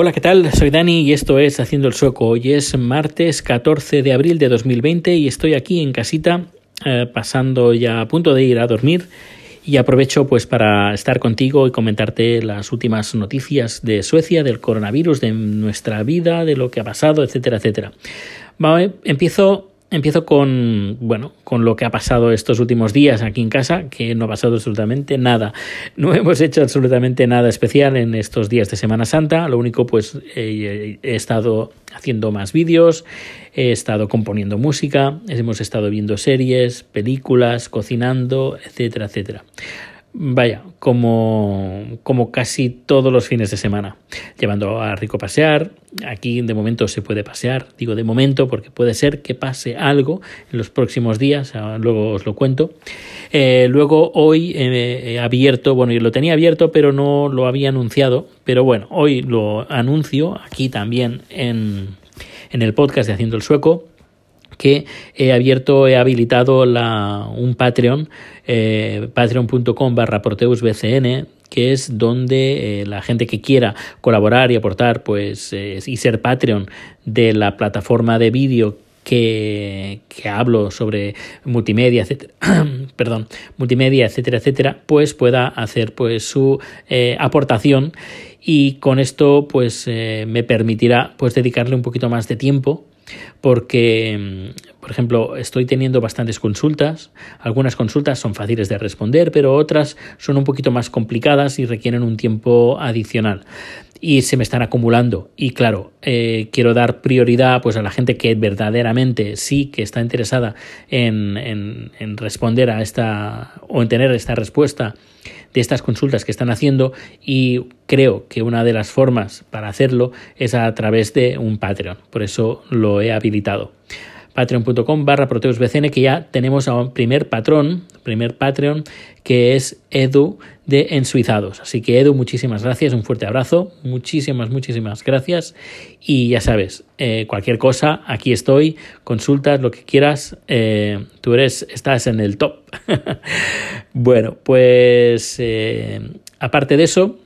Hola, ¿qué tal? Soy Dani y esto es Haciendo el Sueco. Hoy es martes 14 de abril de 2020 y estoy aquí en casita eh, pasando ya a punto de ir a dormir y aprovecho pues para estar contigo y comentarte las últimas noticias de Suecia, del coronavirus, de nuestra vida, de lo que ha pasado, etcétera, etcétera. Vale, empiezo Empiezo con, bueno, con lo que ha pasado estos últimos días aquí en casa, que no ha pasado absolutamente nada. No hemos hecho absolutamente nada especial en estos días de Semana Santa. Lo único, pues, he estado haciendo más vídeos, he estado componiendo música, hemos estado viendo series, películas, cocinando, etcétera, etcétera vaya, como, como casi todos los fines de semana, llevando a Rico a pasear. Aquí de momento se puede pasear, digo de momento porque puede ser que pase algo en los próximos días, ah, luego os lo cuento. Eh, luego hoy he abierto, bueno, yo lo tenía abierto pero no lo había anunciado, pero bueno, hoy lo anuncio aquí también en, en el podcast de Haciendo el Sueco que he abierto, he habilitado la, un Patreon, eh, patreon.com barra que es donde eh, la gente que quiera colaborar y aportar pues, eh, y ser Patreon de la plataforma de vídeo que, que, hablo sobre multimedia, etcétera, perdón, multimedia, etcétera, etcétera, pues pueda hacer pues su eh, aportación. Y con esto pues me permitirá pues dedicarle un poquito más de tiempo porque, por ejemplo, estoy teniendo bastantes consultas. Algunas consultas son fáciles de responder, pero otras son un poquito más complicadas y requieren un tiempo adicional. Y se me están acumulando. Y claro, eh, quiero dar prioridad pues, a la gente que verdaderamente sí que está interesada en, responder a esta o en tener esta respuesta de estas consultas que están haciendo y creo que una de las formas para hacerlo es a través de un Patreon. Por eso lo he habilitado patreon.com barra proteusbcn que ya tenemos a un primer patrón, primer Patreon, que es Edu de Ensuizados. Así que Edu, muchísimas gracias, un fuerte abrazo, muchísimas, muchísimas gracias. Y ya sabes, eh, cualquier cosa, aquí estoy, consultas, lo que quieras, eh, tú eres, estás en el top. bueno, pues eh, aparte de eso,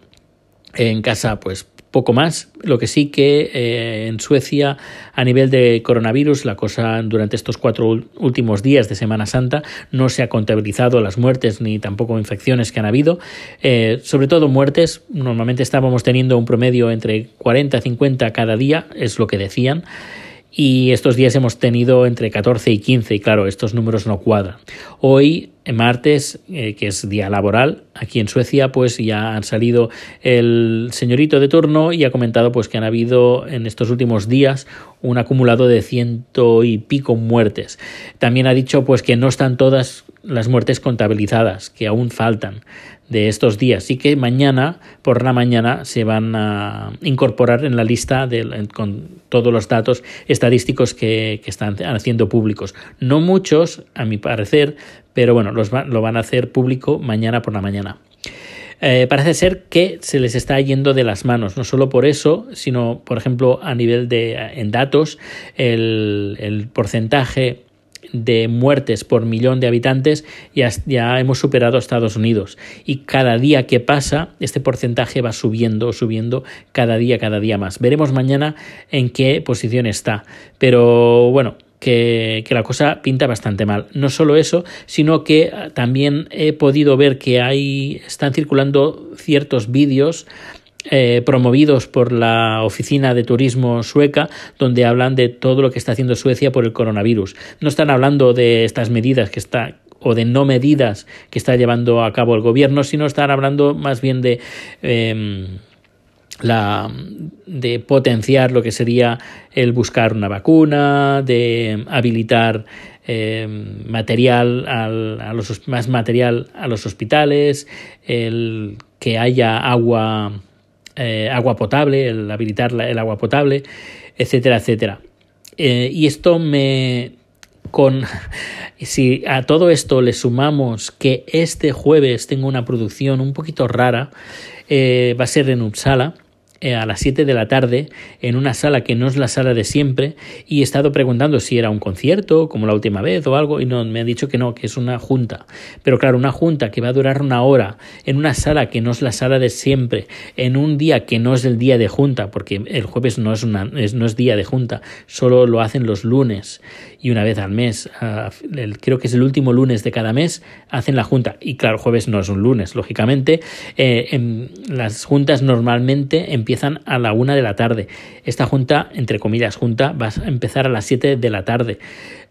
en casa, pues poco más. Lo que sí que eh, en Suecia, a nivel de coronavirus, la cosa durante estos cuatro últimos días de Semana Santa no se ha contabilizado las muertes ni tampoco infecciones que han habido. Eh, sobre todo muertes, normalmente estábamos teniendo un promedio entre 40 y 50 cada día, es lo que decían y estos días hemos tenido entre 14 y 15 y claro, estos números no cuadran. Hoy, martes, eh, que es día laboral, aquí en Suecia, pues ya han salido el señorito de turno y ha comentado pues que han habido en estos últimos días un acumulado de ciento y pico muertes. También ha dicho pues que no están todas las muertes contabilizadas, que aún faltan de estos días y que mañana, por la mañana, se van a incorporar en la lista con todos los datos estadísticos que, están haciendo públicos. No muchos, a mi parecer, pero bueno, los lo van a hacer público mañana por la mañana. Eh, parece ser que se les está yendo de las manos, no solo por eso, sino, por ejemplo, a nivel de en datos, el porcentaje de muertes por millón de habitantes ya, ya hemos superado a Estados Unidos. Y cada día que pasa, este porcentaje va subiendo, subiendo cada día, cada día más. Veremos mañana en qué posición está. Pero bueno, que, que, la cosa pinta bastante mal. No solo eso, sino que también he podido ver que hay, están circulando ciertos vídeos eh, promovidos por la Oficina de Turismo sueca, donde hablan de todo lo que está haciendo Suecia por el coronavirus. No están hablando de estas medidas que está o de no medidas que está llevando a cabo el gobierno, sino están hablando más bien de em, la de potenciar lo que sería el buscar una vacuna, de habilitar em, material a los, más material a los hospitales, el que haya agua eh, agua potable, el habilitar el agua potable, etcétera, etcétera. Eh, y esto me... Con, si a todo esto le sumamos que este jueves tengo una producción un poquito rara, eh, va a ser en Uppsala, a las 7 de la tarde en una sala que no es la sala de siempre y he estado preguntando si era un concierto como la última vez o algo y no me han dicho que no, que es una junta. Pero claro, una junta que va a durar una hora en una sala que no es la sala de siempre, en un día que no es el día de junta, porque el jueves no es, una, no es día de junta, solo lo hacen los lunes y una vez al mes, creo que es el último lunes de cada mes, hacen la junta. Y claro, jueves no es un lunes, lógicamente. Eh, las juntas normalmente empiezan a la una de la tarde. Esta junta, entre comillas, junta, va a empezar a las siete de la tarde.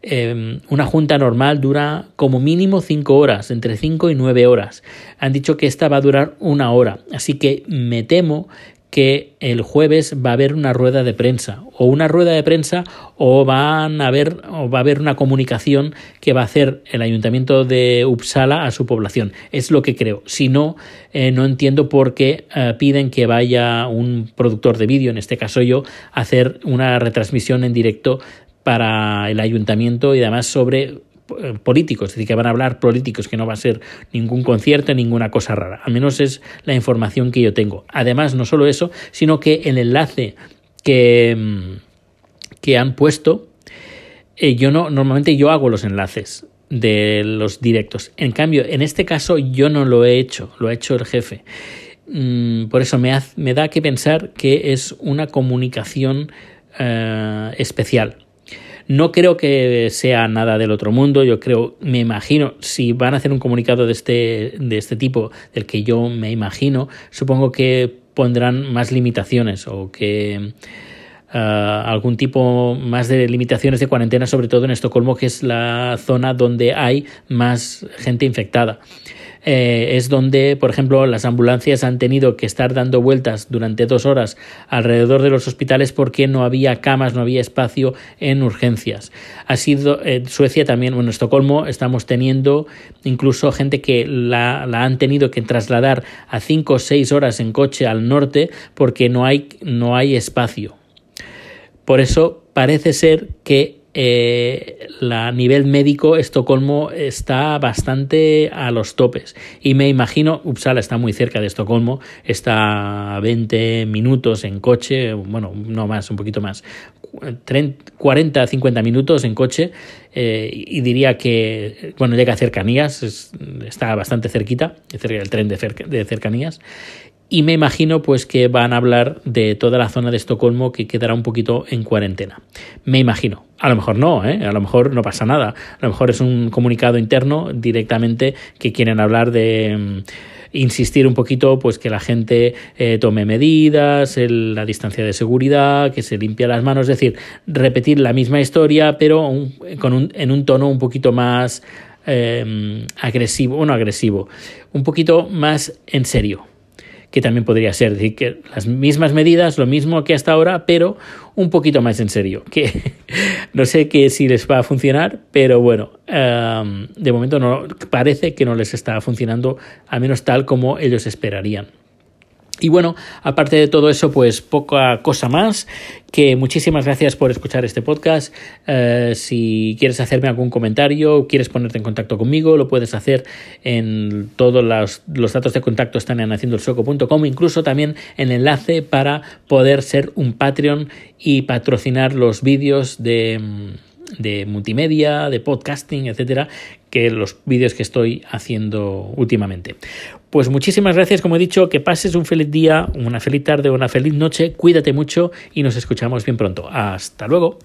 Em, una junta normal dura como mínimo cinco horas, entre cinco y nueve horas. Han dicho que esta va a durar una hora, así que me temo que el jueves va a haber una rueda de prensa o una rueda de prensa o van a haber o va a haber una comunicación que va a hacer el ayuntamiento de Uppsala a su población. Es lo que creo. Si no eh, no entiendo por qué eh, piden que vaya un productor de vídeo en este caso yo a hacer una retransmisión en directo para el ayuntamiento y además sobre políticos, es decir, que van a hablar políticos, que no va a ser ningún concierto, ninguna cosa rara. Al menos es la información que yo tengo. Además, no solo eso, sino que el enlace que, mm, que han puesto, eh, yo no, normalmente yo hago los enlaces de los directos. En cambio, en este caso yo no lo he hecho, lo ha hecho el jefe. Mm, por eso me, me da que pensar que es una comunicación eh, especial. No creo que sea nada del otro mundo, yo creo, me imagino, si van a hacer un comunicado de este, de este tipo, del que yo me imagino, supongo que pondrán más limitaciones o que uh, algún tipo más de limitaciones de cuarentena, sobre todo en Estocolmo, que es la zona donde hay más gente infectada. Eh, es donde, por ejemplo, las ambulancias han tenido que estar dando vueltas durante dos horas alrededor de los hospitales porque no había camas, no había espacio en urgencias. Ha sido en Suecia también, bueno, en Estocolmo estamos teniendo incluso gente que la, la han tenido que trasladar a cinco o seis horas en coche al norte porque no hay, no hay espacio. Por eso parece ser que eh, a nivel médico Estocolmo está bastante a los topes. Y me imagino Uppsala está muy cerca de Estocolmo está a 20 minutos en coche bueno no más un poquito más 40 50 minutos en coche eh, y diría que bueno llega a cercanías está bastante cerquita el tren de, de cercanías y me imagino pues que van a hablar de toda la zona de Estocolmo que quedará un poquito en cuarentena. Me imagino. A lo mejor no, ¿eh? a lo mejor no pasa nada. A lo mejor es un comunicado interno directamente que quieren hablar de mm, insistir un poquito pues que la gente eh, tome medidas, la distancia de seguridad, que se limpia las manos, es decir, repetir la misma historia pero con un, en un tono un poquito más eh, agresivo, bueno, agresivo, un poquito más en serio que también podría ser, decir, que las mismas medidas, lo mismo que hasta ahora, pero un poquito más en serio, que no sé que si les va a funcionar, pero bueno, em, de momento no parece que no les está funcionando, al menos tal como ellos esperarían. Y bueno, aparte de todo eso, pues poca cosa más, que muchísimas gracias por escuchar este podcast. Eh, si quieres hacerme algún comentario, quieres ponerte en contacto conmigo, lo puedes hacer en todos los, datos de contacto están en haciendoelsoco.com, incluso también el enlace para poder ser un Patreon y patrocinar los vídeos de de multimedia, de podcasting, etcétera, que los vídeos que estoy haciendo últimamente. Pues muchísimas gracias, como he dicho, que pases un feliz día, una feliz tarde, una feliz noche, cuídate mucho y nos escuchamos bien pronto. Hasta luego.